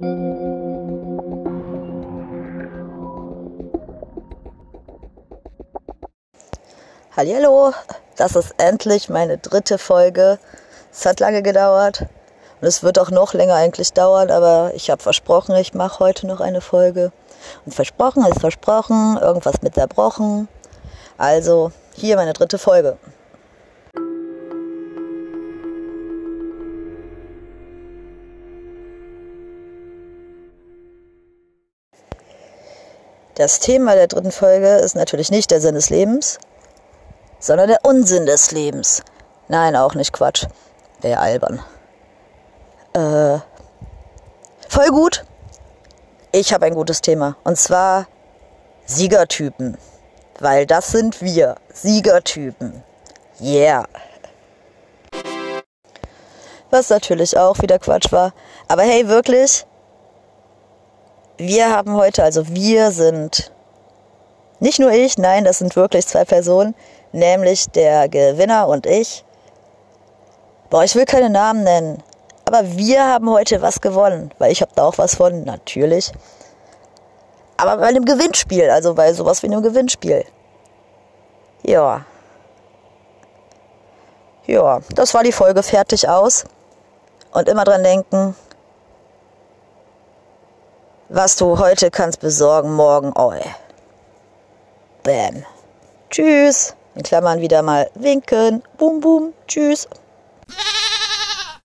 Hallo, das ist endlich meine dritte Folge. Es hat lange gedauert und es wird auch noch länger eigentlich dauern, aber ich habe versprochen, ich mache heute noch eine Folge. Und versprochen ist versprochen, irgendwas mit zerbrochen. Also hier meine dritte Folge. Das Thema der dritten Folge ist natürlich nicht der Sinn des Lebens, sondern der Unsinn des Lebens. Nein, auch nicht Quatsch. Wäre albern. Äh, voll gut. Ich habe ein gutes Thema. Und zwar Siegertypen. Weil das sind wir. Siegertypen. Yeah. Was natürlich auch wieder Quatsch war. Aber hey, wirklich, wir haben heute, also wir sind nicht nur ich, nein, das sind wirklich zwei Personen, nämlich der Gewinner und ich. Boah, ich will keine Namen nennen, aber wir haben heute was gewonnen, weil ich habe da auch was von, natürlich. Aber bei einem Gewinnspiel, also bei sowas wie einem Gewinnspiel. Ja. Ja, das war die Folge fertig aus. Und immer dran denken, was du heute kannst besorgen, morgen oi. Bam. Tschüss. In Klammern wieder mal winken. Boom, boom. Tschüss.